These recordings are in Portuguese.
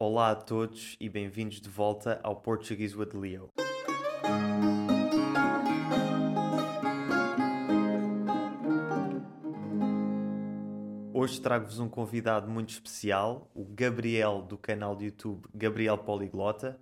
Olá a todos e bem-vindos de volta ao Portuguese with Leo. Hoje trago-vos um convidado muito especial, o Gabriel do canal de YouTube Gabriel Poliglota,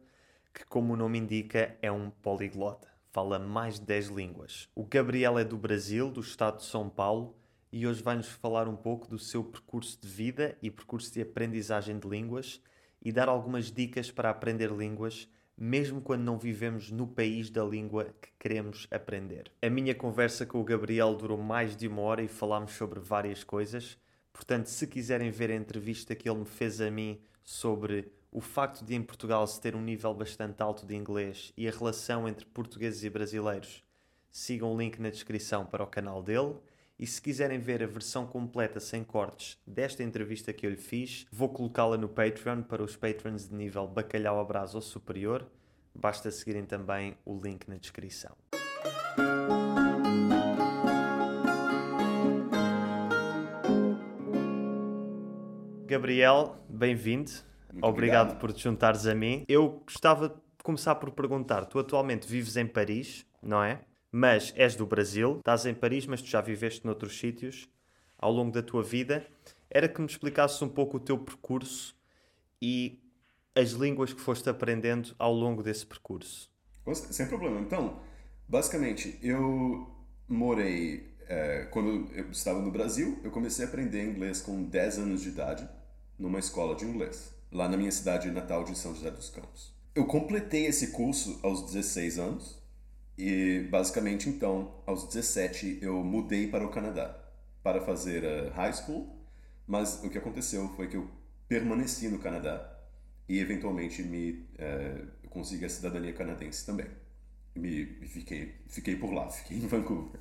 que, como o nome indica, é um poliglota. Fala mais de 10 línguas. O Gabriel é do Brasil, do estado de São Paulo, e hoje vai-nos falar um pouco do seu percurso de vida e percurso de aprendizagem de línguas e dar algumas dicas para aprender línguas, mesmo quando não vivemos no país da língua que queremos aprender. A minha conversa com o Gabriel durou mais de uma hora e falámos sobre várias coisas. Portanto, se quiserem ver a entrevista que ele me fez a mim sobre o facto de em Portugal se ter um nível bastante alto de inglês e a relação entre portugueses e brasileiros, sigam o link na descrição para o canal dele. E se quiserem ver a versão completa sem cortes desta entrevista que eu lhe fiz, vou colocá-la no Patreon para os patrons de nível bacalhau abraço ou superior. Basta seguirem também o link na descrição. Gabriel, bem-vindo. Obrigado, obrigado. por te juntares a mim. Eu gostava de começar por perguntar: tu atualmente vives em Paris, não é? Mas és do Brasil, estás em Paris, mas tu já viveste noutros sítios ao longo da tua vida. Era que me explicasses um pouco o teu percurso e as línguas que foste aprendendo ao longo desse percurso. Sem problema. Então, basicamente, eu morei. é, quando eu estava no Brasil, eu comecei a aprender inglês com 10 anos de idade, numa escola de inglês, lá na minha cidade natal de São José dos Campos. Eu completei esse curso aos 16 anos e, basicamente, então, aos 17, eu mudei para o Canadá para fazer a high school, mas o que aconteceu foi que eu permaneci no Canadá e, eventualmente, me eu consegui a cidadania canadense também. Me, fiquei, fiquei por lá, fiquei em Vancouver.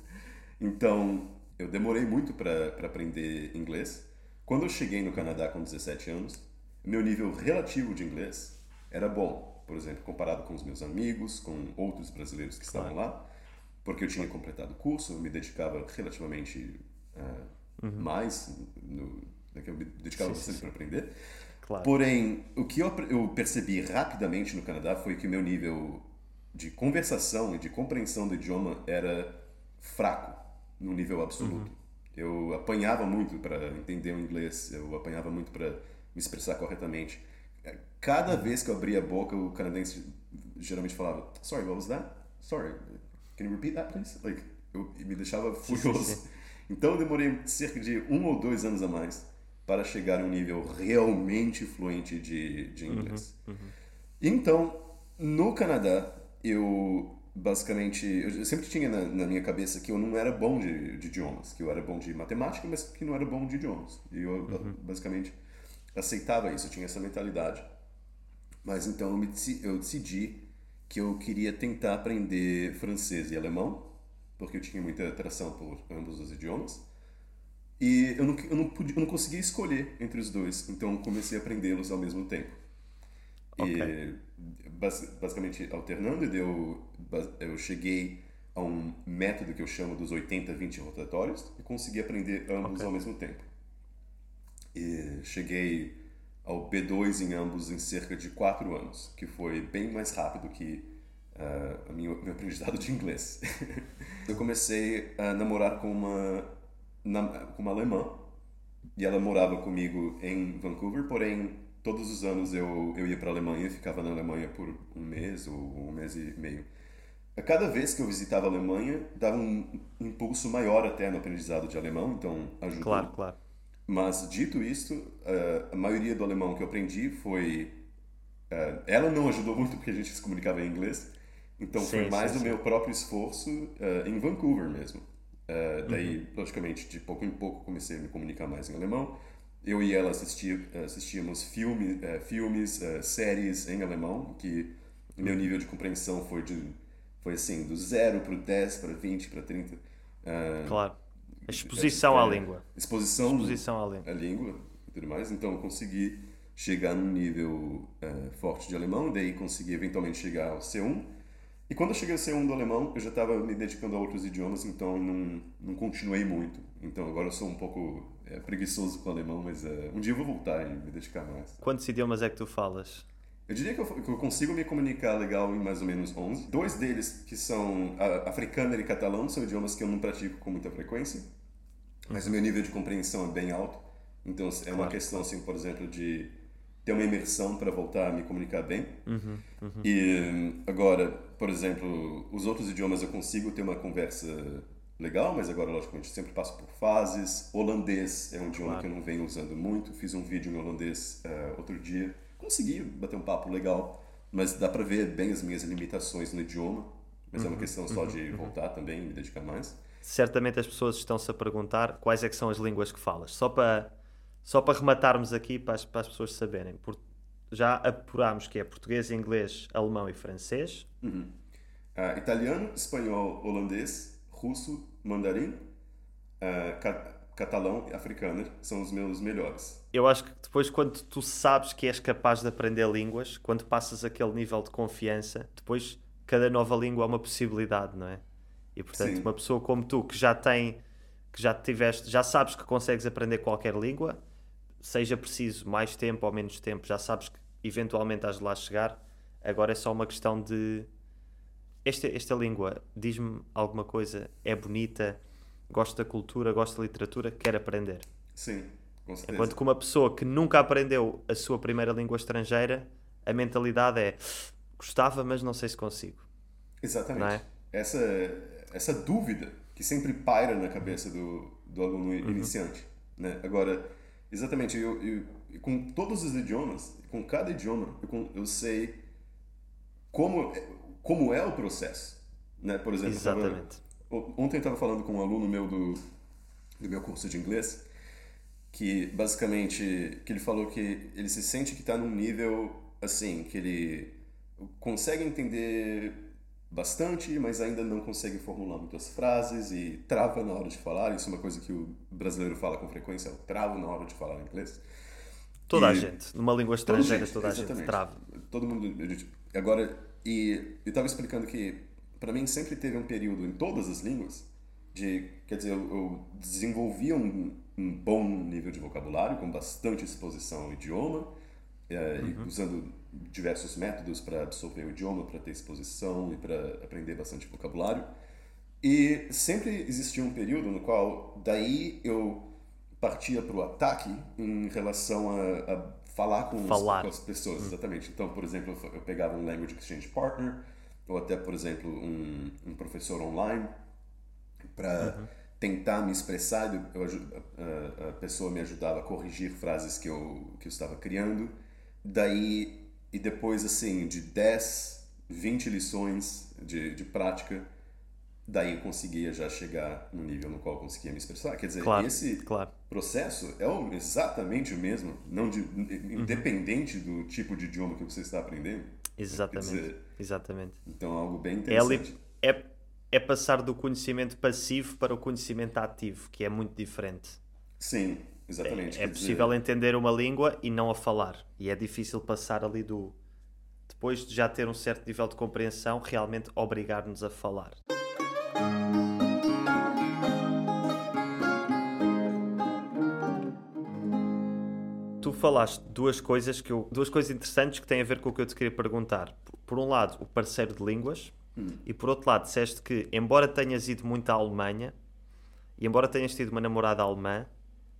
Então, eu demorei muito para aprender inglês. Quando eu cheguei no Canadá com 17 anos, meu nível relativo de inglês era bom, por exemplo, comparado com os meus amigos, com outros brasileiros que estavam lá, porque eu tinha completado o curso, eu me dedicava relativamente uh, mais, no, né, eu me dedicava Sim, bastante para aprender. Claro. Porém, o que eu, eu percebi rapidamente no Canadá foi que o meu nível de conversação e de compreensão do idioma era fraco, num nível absoluto. Eu apanhava muito para entender o inglês, eu apanhava muito para me expressar corretamente. Cada vez que eu abria a boca, o canadense geralmente falava: Sorry, what was that? Sorry, can you repeat that, please? Like, eu, e me deixava furioso. Então eu demorei cerca de um ou dois anos a mais para chegar a um nível realmente fluente de, de inglês. Então, no Canadá, eu basicamente. Eu sempre tinha na, na minha cabeça que eu não era bom de, de idiomas, que eu era bom de matemática, mas que não era bom de idiomas. E eu basicamente aceitava isso, eu tinha essa mentalidade. Mas então eu, me eu decidi que eu queria tentar aprender francês e alemão, porque eu tinha muita atração por ambos os idiomas. E eu não, eu não, podia, eu não conseguia escolher entre os dois, então comecei a aprendê-los ao mesmo tempo. Ok. E bas- basicamente alternando, e eu, cheguei a um método que eu chamo dos 80-20 rotatórios e consegui aprender ambos Ok. ao mesmo tempo. E cheguei ao B2 em ambos em cerca de 4 anos, que foi bem mais rápido que ah, a minha, meu aprendizado de inglês. eu comecei a namorar com uma, com uma alemã e ela morava comigo em Vancouver, porém todos os anos eu, eu ia para a Alemanha, ficava na Alemanha por um mês ou um mês e meio. A cada vez que eu visitava a Alemanha, dava um impulso maior até no aprendizado de alemão, então ajudou. Claro, claro. Mas dito isto, eh, a maioria do alemão que eu aprendi foi. eh, ela não ajudou muito porque a gente se comunicava em inglês, então Sim, foi mais sim, do sim. meu próprio esforço eh, em Vancouver mesmo. Daí, Uhum. logicamente, de pouco em pouco comecei a me comunicar mais em alemão. Eu e ela assistia, assistíamos filme, filmes, séries em alemão, que meu nível de compreensão foi de foi assim, do 0 para o 10, para 20, para 30. eh, Claro. A exposição à é, língua. Exposição, Exposição à língua. à língua e tudo mais. Então eu consegui chegar num nível eh, forte de alemão, daí consegui eventualmente chegar ao C1. E quando eu cheguei ao C1 do alemão, eu já estava me dedicando a outros idiomas, então não, não continuei muito. Então agora eu sou um pouco é, preguiçoso com o alemão, mas uh, um dia eu vou voltar e me dedicar mais. Quantos idiomas é que tu falas? Eu diria que eu, que eu, consigo me comunicar legal em mais ou menos 11. Dois deles, que são africano e catalão, são idiomas que eu não pratico com muita frequência. Mas o meu nível de compreensão é bem alto. Então é claro. uma questão, assim, por exemplo, de ter uma imersão para voltar a me comunicar bem. Uhum, uhum. E agora, por exemplo, os outros idiomas eu consigo ter uma conversa legal, mas agora, logicamente, sempre passo por fases. Holandês é um idioma claro. que eu não venho usando muito. Fiz um vídeo em holandês uh, outro dia. Consegui bater um papo legal, mas dá para ver bem as minhas limitações no idioma. Mas uhum, é uma uhum, questão só uhum, de uhum. voltar também e me dedicar mais. Certamente as pessoas estão-se a perguntar quais é que são as línguas que falas. Só para, só para rematarmos aqui, para as, para as pessoas saberem. Por, já apurámos que é português, inglês, alemão e francês. Uhum. Uh, italiano, espanhol, holandês, russo, mandarim, uh, catalão e africano são os meus melhores. Eu acho que depois, quando tu sabes que és capaz de aprender línguas, quando passas aquele nível de confiança, depois cada nova língua é uma possibilidade, não é? E portanto, Sim. uma pessoa como tu que já tem, que já tiveste, já sabes que consegues aprender qualquer língua, seja preciso mais tempo ou menos tempo, já sabes que eventualmente has de lá chegar. Agora é só uma questão de esta, esta língua diz-me alguma coisa, é bonita, gosto da cultura, gosto da literatura, quer aprender. Sim, com certeza. Enquanto que uma pessoa que nunca aprendeu a sua primeira língua estrangeira, a mentalidade é gostava, mas não sei se consigo. Exatamente. É? Essa essa dúvida que sempre paira na cabeça do, do aluno uhum. iniciante. Né? Agora, exatamente, eu, eu, com todos os idiomas, com cada idioma, eu, eu sei como, como é o processo. Né? Por exemplo, exatamente. Tava, ontem eu estava falando com um aluno meu do, do meu curso de inglês que basicamente que ele falou que ele se sente que está num nível assim que ele consegue entender bastante, mas ainda não consegue formular muitas frases e trava na hora de falar. Isso é uma coisa que o brasileiro fala com frequência, é o travo na hora de falar inglês. Toda e... a gente, numa língua estrangeira, gente, toda a exatamente. gente trava. Todo mundo. Agora, e eu estava explicando que para mim sempre teve um período em todas as línguas de, quer dizer, eu, eu desenvolvia um, um bom nível de vocabulário com bastante exposição ao idioma, é, uhum. usando diversos métodos para absorver o idioma, para ter exposição e para aprender bastante vocabulário. E sempre existia um período no qual daí eu partia para o ataque em relação a, a falar, com, falar. Os, com, as pessoas, uhum. exatamente. Então, por exemplo, eu pegava um Language Exchange Partner, ou até, por exemplo, um, um professor online, para uhum. tentar me expressar. Eu, a, a, pessoa me ajudava a corrigir frases que eu, que eu estava criando. Daí e depois, assim, de 10, 20 lições de, de prática, daí eu conseguia já chegar no nível no qual eu conseguia me expressar. Quer dizer, claro, esse claro. processo é o, exatamente o mesmo, não de, uhum. independente do tipo de idioma que você está aprendendo. Exatamente. Dizer, exatamente. Então, é algo bem interessante. É, é, é passar do conhecimento passivo para o conhecimento ativo, que é muito diferente. Sim, Exatamente. É, é possível dizer... entender uma língua e não a falar. E é difícil passar ali do. Depois de já ter um certo nível de compreensão, realmente obrigar-nos a falar. Tu falaste duas coisas que eu, duas coisas interessantes que têm a ver com o que eu te queria perguntar. Por um lado, o parceiro de línguas, hum. e por outro lado, disseste que, embora tenhas ido muito à Alemanha e embora tenhas tido uma namorada alemã,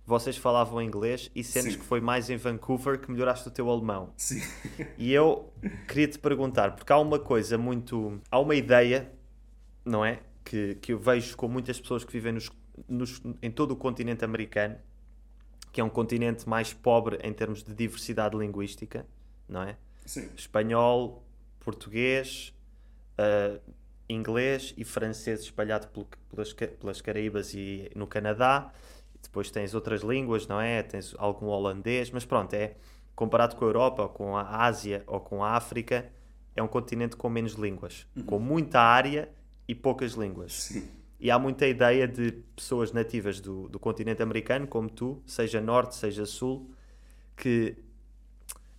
vocês falavam inglês e sentes Sim. que foi mais em Vancouver que melhoraste o teu alemão. Sim. E eu queria te perguntar, porque há uma coisa muito. Há uma ideia, não é? Que, que eu vejo com muitas pessoas que vivem nos, nos, em todo o continente americano, que é um continente mais pobre em termos de diversidade linguística, não é? Sim. Espanhol, português, uh, inglês e francês espalhado pelas, pelas Caraíbas e no Canadá depois tens outras línguas, não é? Tens algum holandês, mas pronto, é comparado com a Europa, ou com a Ásia ou com a África, é um continente com menos línguas, uhum. com muita área e poucas línguas. Sim. E há muita ideia de pessoas nativas do, do continente americano, como tu, seja norte, seja sul, que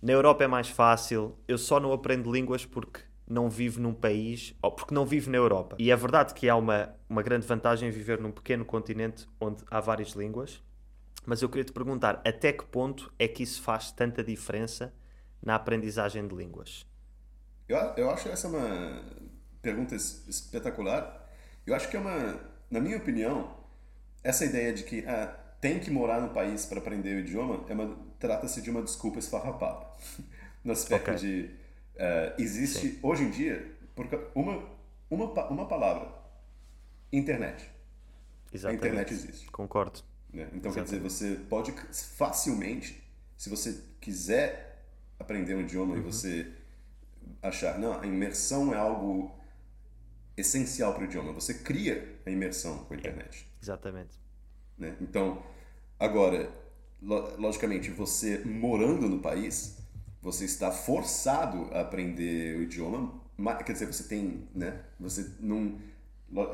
na Europa é mais fácil, eu só não aprendo línguas porque não vive num país, ou porque não vive na Europa. E é verdade que há uma, uma grande vantagem em viver num pequeno continente onde há várias línguas, Mas eu queria te perguntar até que ponto é que isso faz tanta diferença na aprendizagem de línguas? Eu, eu acho essa uma pergunta espetacular. Eu acho que é uma, na minha opinião, essa ideia de que ah, tem que morar no país para aprender o idioma é trata-se de uma desculpa esfarrapada. no aspecto okay. de uh, existe Sim. hoje em dia uma, uma, uma palavra internet. Exatamente. A internet existe. Concordo. Né? Então, Exatamente. quer dizer, você pode facilmente, se você quiser aprender um idioma uhum. e você achar, não, a imersão é algo essencial para o idioma, você cria a imersão com a internet. É. Exatamente. Né? Então, agora, logicamente, você morando no país, você está forçado a aprender o idioma, quer dizer, você tem, né? Você não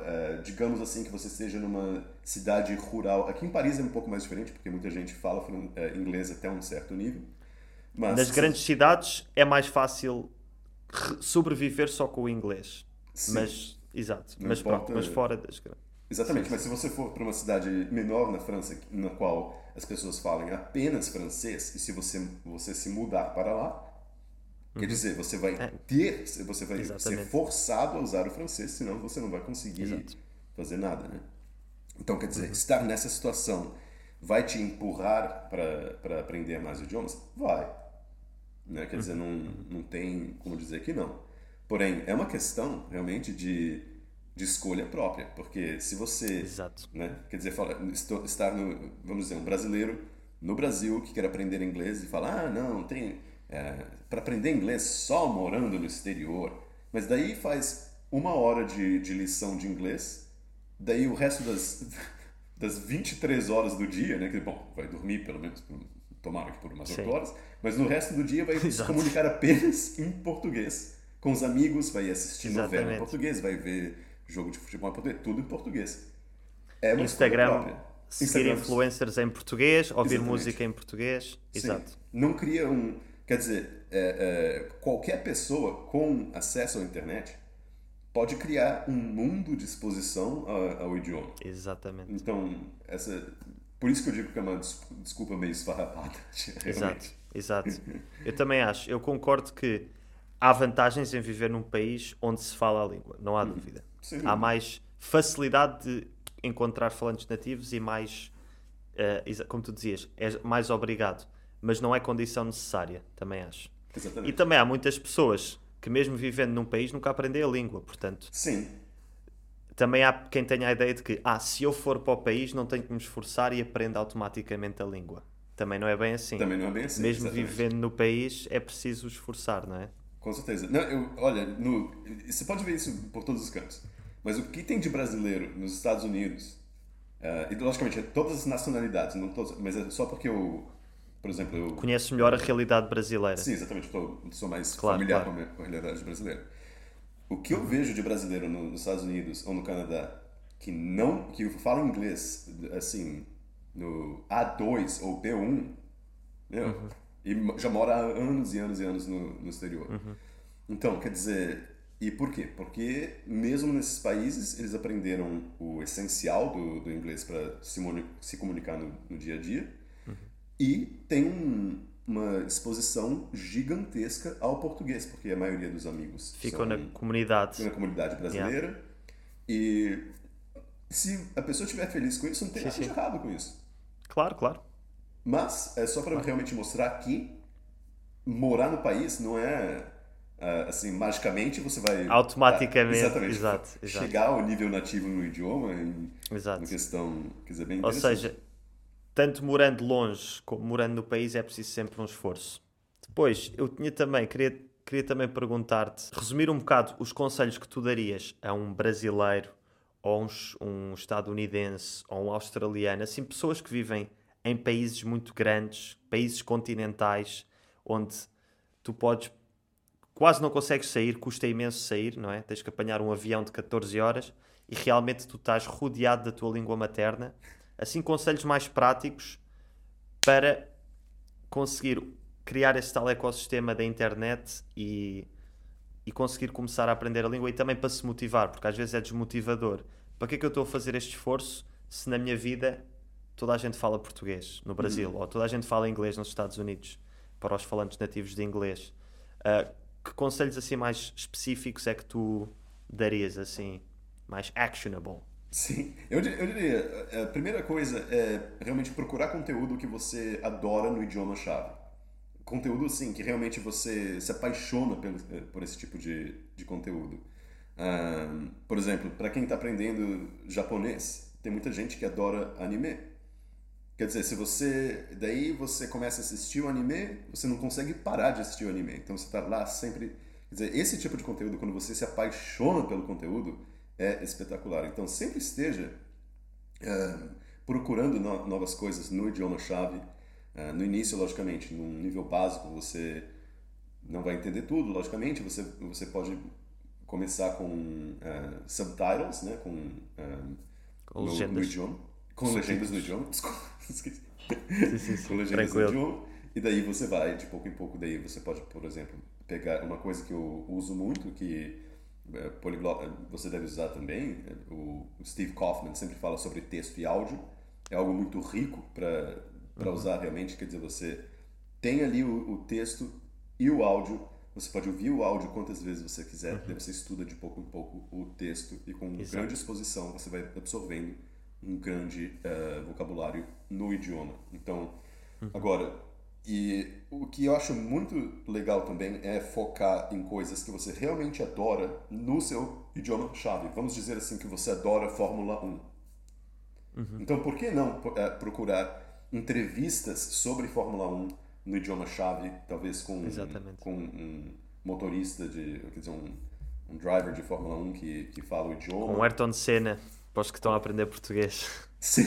é, digamos assim que você esteja numa cidade rural. Aqui em Paris é um pouco mais diferente, porque muita gente fala é, inglês até um certo nível. Mas Nas grandes cidades é mais fácil sobreviver só com o inglês. Sim. Mas, exato. Não mas importa... pronto, mas fora das grandes. Exatamente, sim, mas sim. se você for para uma cidade menor na França, na qual as pessoas falam apenas francês, e se você, você se mudar para lá, Quer uhum. dizer, você vai é. ter, você vai Exatamente. ser forçado a usar o francês, senão você não vai conseguir Exato. fazer nada, né? Então, quer dizer, uhum. estar nessa situação vai te empurrar para aprender mais idiomas? Vai. Né? Quer uhum. dizer, não, não tem como dizer que não. Porém, é uma questão realmente de, de escolha própria, porque se você, Exato. Né? quer dizer, fala, estar no, vamos dizer, um brasileiro no Brasil que quer aprender inglês e fala, ah, não, tem é, para aprender inglês só morando no exterior. Mas daí faz uma hora de, de lição de inglês, daí o resto das, das 23 horas do dia, né? Que, bom, vai dormir pelo menos, tomara que por umas Sim. 8 horas, mas no resto do dia vai se comunicar apenas em português. Com os amigos, vai assistir Exatamente. novela em português, vai ver jogo de futebol em português, tudo em português. É uma Instagram, seguir influencers em português, ouvir Exatamente. música em português. Exato. Sim. Não cria um Quer dizer, é, é, qualquer pessoa com acesso à internet pode criar um mundo de exposição ao, ao idioma. Exatamente. Então, essa, por isso que eu digo que é uma desculpa meio esfarrapada. Exato, exato. Eu também acho. Eu concordo que há vantagens em viver num país onde se fala a língua, não há uhum. Sim. Há mais facilidade de encontrar falantes nativos e mais, uh, como tu dizias, é mais obrigado mas não é condição necessária, também acho. Exatamente. E também há muitas pessoas que, mesmo vivendo num país, nunca aprendem a língua, portanto. Sim. Também há quem tenha a ideia de que, ah, se eu for para o país, não tenho que me esforçar e aprendo automaticamente a língua. Também não é bem assim. Também não é bem assim. Mesmo exatamente. vivendo no país, é preciso esforçar, não é? Com certeza. Não, eu, olha, no, você pode ver isso por todos os cantos. Mas o que tem de brasileiro nos Estados Unidos, uh, e logicamente, é todas as nacionalidades, não todas, mas é só porque eu por exemplo, eu... Conheces melhor a realidade brasileira. Sim, exatamente. Estou, sou mais claro, familiar claro. Com, a, realidade brasileira. O que eu vejo de brasileiro nos Estados Unidos ou no Canadá que não que fala inglês assim no A2 ou B1, meu, uhum. e já mora há anos e anos e anos no, no exterior. Uhum. Então, quer dizer, e por quê? Porque mesmo nesses países eles aprenderam o essencial do, do inglês para se, se comunicar no, no dia a dia e tem um, uma exposição gigantesca ao português, porque a maioria dos amigos ficam na comunidade. na comunidade brasileira. Yeah. E se a pessoa estiver feliz com isso, não tem sim, nada sim. de errado com isso. Claro, claro. Mas é só para claro. realmente mostrar que morar no país não é Uh, assim, magicamente você vai automaticamente uh, exatamente, exato, exato. chegar ao nível nativo no idioma em, exato. uma questão quer dizer, bem ou seja tanto morando longe como morando no país, é preciso sempre um esforço. Depois, eu tinha também, queria, queria também perguntar-te, resumir um bocado os conselhos que tu darias a um brasileiro, ou um, um estadunidense, ou um australiano, assim, pessoas que vivem em países muito grandes, países continentais, onde tu podes quase não consegues sair, custa imenso sair, não é? Tens que apanhar um avião de 14 horas e realmente tu estás rodeado da tua língua materna assim conselhos mais práticos para conseguir criar esse tal ecossistema da internet e, e conseguir começar a aprender a língua e também para se motivar, porque às vezes é desmotivador. Para que é que eu estou a fazer este esforço se na minha vida toda a gente fala português no Brasil, Uhum. ou toda a gente fala inglês nos Estados Unidos, para os falantes nativos de inglês. Uh, que conselhos assim mais específicos é que tu darias, assim, mais actionable? Sim, eu, eu diria, a primeira coisa é realmente procurar conteúdo que você adora no idioma-chave. Conteúdo, assim, que realmente você se apaixona pelo, eh, por esse tipo de, de conteúdo. Ahn, por exemplo, para quem está aprendendo japonês, tem muita gente que adora anime. Quer dizer, se você. Daí você começa a assistir o anime, você não consegue parar de assistir o anime. Então você está lá sempre. Quer dizer, esse tipo de conteúdo, quando você se apaixona pelo conteúdo, é espetacular. Então sempre esteja eh, procurando no- novas coisas no idioma-chave. Eh, no início, logicamente, num nível básico, você não vai entender tudo, logicamente. Você, você pode começar com eh, subtitles, né? Com, eh, Com no, no idioma. Com legendas no idioma. Desculpa, esqueci. Sim, sim, sim. com legendas no Tranquilo. idioma. E daí você vai, de pouco em pouco, daí você pode, por exemplo, pegar uma coisa que eu uso muito, que é, poliglota você deve usar também. é, O Steve Kaufman sempre fala sobre texto e áudio. É algo muito rico para para usar realmente. Quer dizer, você tem ali o, o texto e o áudio. Você pode ouvir o áudio quantas vezes você quiser. Daí você estuda de pouco em pouco o texto e com Exato. grande exposição você vai absorvendo um grande eh, vocabulário no idioma. Então, agora, e o que eu acho muito legal também é focar em coisas que você realmente adora no seu idioma-chave. Vamos dizer assim que você adora Fórmula 1. Então, por que não eh, procurar entrevistas sobre Fórmula 1 no idioma-chave, talvez com, Exatamente. com um motorista, de, quer dizer, um, um driver de Fórmula 1 que, que fala o idioma? Com Ayrton Senna, os que estão a aprender português. Sim,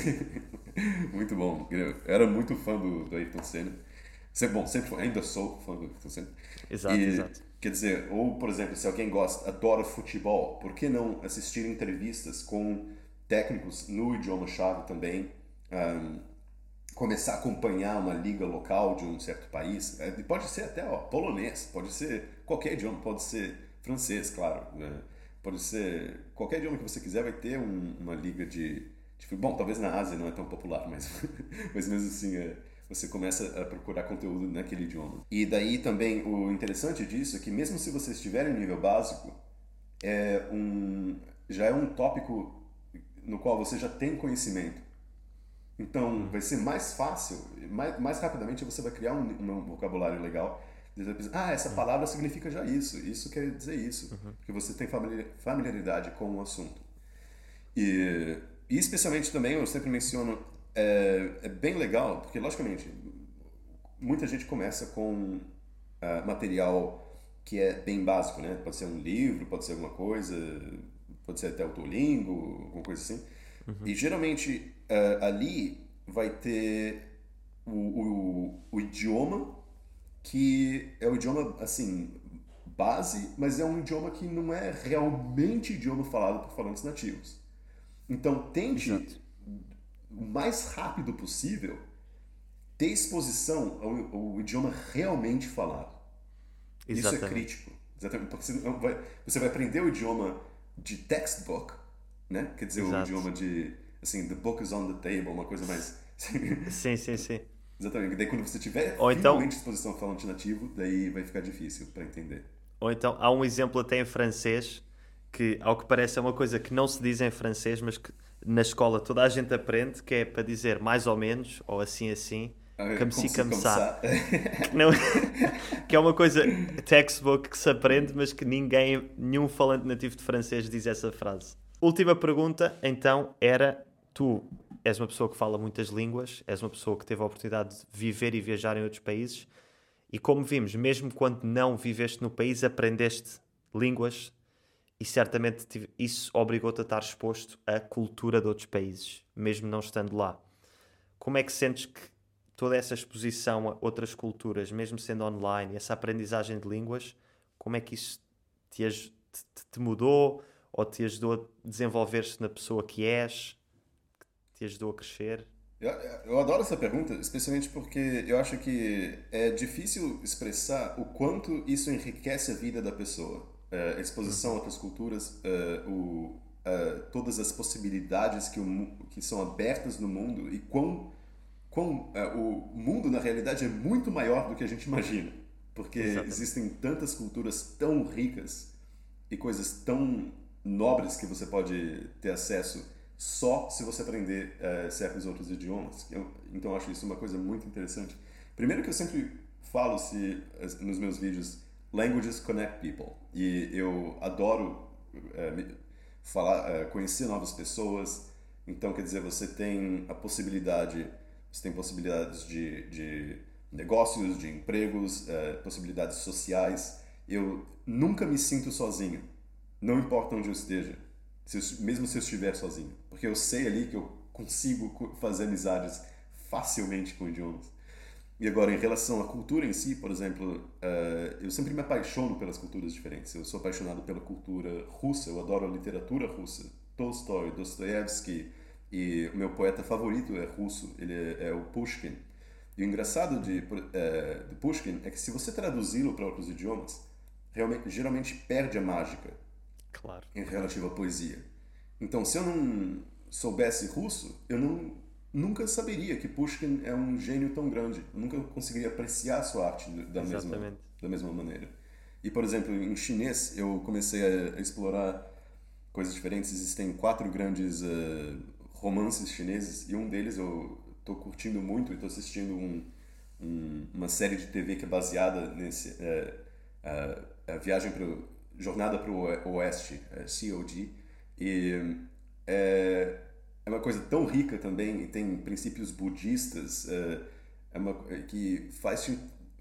muito bom. Eu era muito fã do, do Ayrton Senna. Sempre, bom, sempre ainda sou fã do Ayrton Senna. Exato, E, exato. Quer dizer, ou por exemplo, se alguém gosta, adora futebol, por que não assistir entrevistas com técnicos no idioma-chave também? Ahn, começar a acompanhar uma liga local de um certo país. É, Pode ser até ó, polonês, pode ser qualquer idioma, pode ser francês, claro. né? Pode ser qualquer idioma que você quiser, vai ter um- uma liga de. Bom, talvez na Ásia não é tão popular, mas, mas mesmo assim é, você começa a procurar conteúdo naquele idioma. E daí também o interessante disso é que mesmo se você estiver em nível básico, é um, já é um tópico no qual você já tem conhecimento. Então, vai ser mais fácil, mais, mais rapidamente você vai criar um, um vocabulário legal. Ah, essa palavra significa já isso, isso quer dizer isso. Porque você tem famili- familiaridade com o assunto. E, e especialmente também, eu sempre menciono, é, é bem legal, porque logicamente, muita gente começa com ah, material que é bem básico, né? Pode ser um livro, pode ser alguma coisa, pode ser até o Duolingo, alguma coisa assim. E geralmente ah, ali vai ter o, o, o idioma que é o idioma, assim, base, mas é um idioma que não é realmente idioma falado por falantes nativos. Então, tente, Exato. o mais rápido possível, ter exposição ao, ao idioma realmente falado. Isso é crítico. Exatamente. Porque você, vai, você vai aprender o idioma de textbook, né? Quer dizer, o Exato. idioma de, assim, the book is on the table, uma coisa mais... Sim, sim, sim. Exatamente. Daí quando você tiver Ou então- finalmente exposição ao falante nativo, daí vai ficar difícil para entender. Ou então há um exemplo até em francês que, ao que parece, é uma coisa que não se diz em francês, mas que na escola toda a gente aprende, que é para dizer mais ou menos, ou assim assim, ça. Que, não- que é uma coisa textbook que se aprende, mas que ninguém, nenhum falante nativo de francês diz essa frase. Última pergunta, então, era: tu és uma pessoa que fala muitas línguas, és uma pessoa que teve a oportunidade de viver e viajar em outros países, e como vimos, mesmo quando não viveste no país, aprendeste línguas e certamente isso obrigou-te a estar exposto à cultura de outros países, mesmo não estando lá. Como é que sentes que toda essa exposição a outras culturas, mesmo sendo online, essa aprendizagem de línguas, como é que isso te, te- te mudou ou te ajudou a desenvolver-se na pessoa que és? Te ajudou a crescer? Eu, eu adoro essa pergunta, especialmente porque eu acho que é difícil expressar o quanto isso enriquece a vida da pessoa. É, a exposição a outras culturas, é, o, uh, todas as possibilidades que, o, que são abertas no mundo e quão, quão uh, o mundo, na realidade, é muito maior do que a gente imagina. Porque Exatamente. existem tantas culturas tão ricas e coisas tão nobres que você pode ter acesso só se você aprender uh, certos outros idiomas. Eu, então, eu acho isso uma coisa muito interessante. Primeiro que eu sempre falo se nos meus vídeos languages connect people e eu adoro uh, falar uh, conhecer novas pessoas então quer dizer você tem a possibilidade você tem possibilidades de, de negócios de empregos possibilidades sociais eu nunca me sinto sozinho não importa onde eu esteja se eu, mesmo se eu estiver sozinho porque eu sei ali que eu consigo fazer amizades facilmente com idiomas e agora, em relação à cultura em si, por exemplo, uh, eu sempre me apaixono pelas culturas diferentes. Eu sou apaixonado pela cultura russa, eu adoro a literatura russa. Tolstói, Dostoevsky, e o meu poeta favorito é russo, ele é, é o Pushkin. E o engraçado de, uh, de Pushkin é que se você traduzi-lo para outros idiomas, realmente, geralmente perde a mágica claro. em relativa à poesia. Então, se eu não soubesse russo, eu não nunca saberia que Pushkin é um gênio tão grande. Eu nunca conseguiria apreciar a sua arte da mesma, da mesma maneira. E, por exemplo, em chinês, eu comecei a explorar coisas diferentes. Existem quatro grandes uh, romances chineses e um deles eu estou curtindo muito e estou assistindo um, um, uma série de TV que é baseada nesse uh, uh, a viagem para jornada para o oeste, COD e é é uma coisa tão rica também e tem princípios budistas é, é uma, que faz,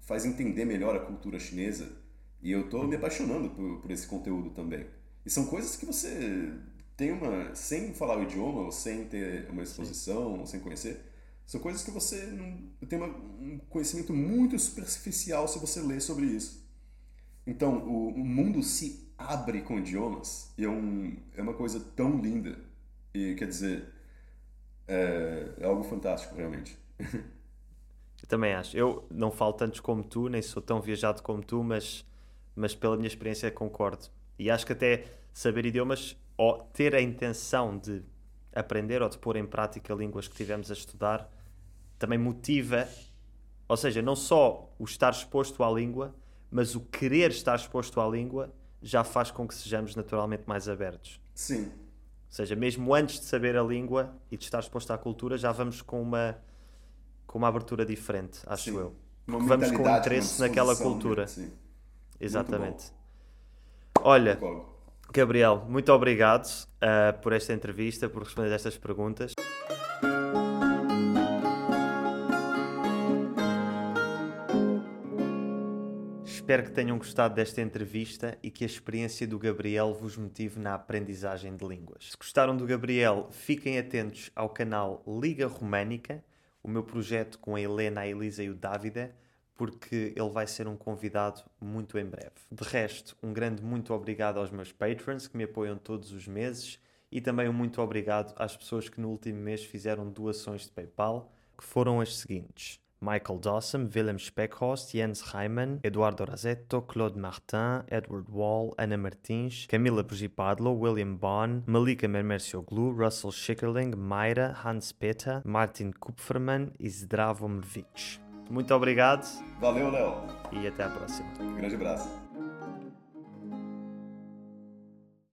faz entender melhor a cultura chinesa. E eu estou me apaixonando por, por esse conteúdo também. E são coisas que você tem uma. sem falar o idioma, ou sem ter uma exposição, ou sem conhecer, são coisas que você não, tem uma, um conhecimento muito superficial se você lê sobre isso. Então, o, mundo se abre com idiomas e é, um, é uma coisa tão linda. E quer dizer, é, é algo fantástico, realmente. Eu também acho. Eu não falo tantos como tu, nem sou tão viajado como tu, mas, mas pela minha experiência concordo. E acho que até saber idiomas ou ter a intenção de aprender ou de pôr em prática línguas que tivemos a estudar também motiva, ou seja, não só o estar exposto à língua, mas o querer estar exposto à língua já faz com que sejamos naturalmente mais abertos. Sim, ou seja, mesmo antes de saber a língua e de estar exposto à cultura, já vamos com uma, com uma abertura diferente, acho sim. eu. Porque vamos com interesse naquela cultura. Sim. Exatamente. Olha, Gabriel, muito obrigado uh, por esta entrevista, por responder estas perguntas. Espero que tenham gostado desta entrevista e que a experiência do Gabriel vos motive na aprendizagem de línguas. Se gostaram do Gabriel, fiquem atentos ao canal Liga Românica, o meu projeto com a Helena, a Elisa e o Dávida, porque ele vai ser um convidado muito em breve. De resto, um grande muito obrigado aos meus patrons que me apoiam todos os meses e também um muito obrigado às pessoas que no último mês fizeram doações de PayPal, que foram as seguintes. Michael Dawson, Willem Speckhorst, Jens Reimann, Eduardo Razetto, Claude Martin, Edward Wall, Ana Martins, Camila Pergipadlo, William Bond, Malika Mermercioglu, Russell Schickerling, Mayra, Hans Peter, Martin Kupferman e Zdravo Muito obrigado. Valeu, Léo. E até a próxima. Um grande abraço.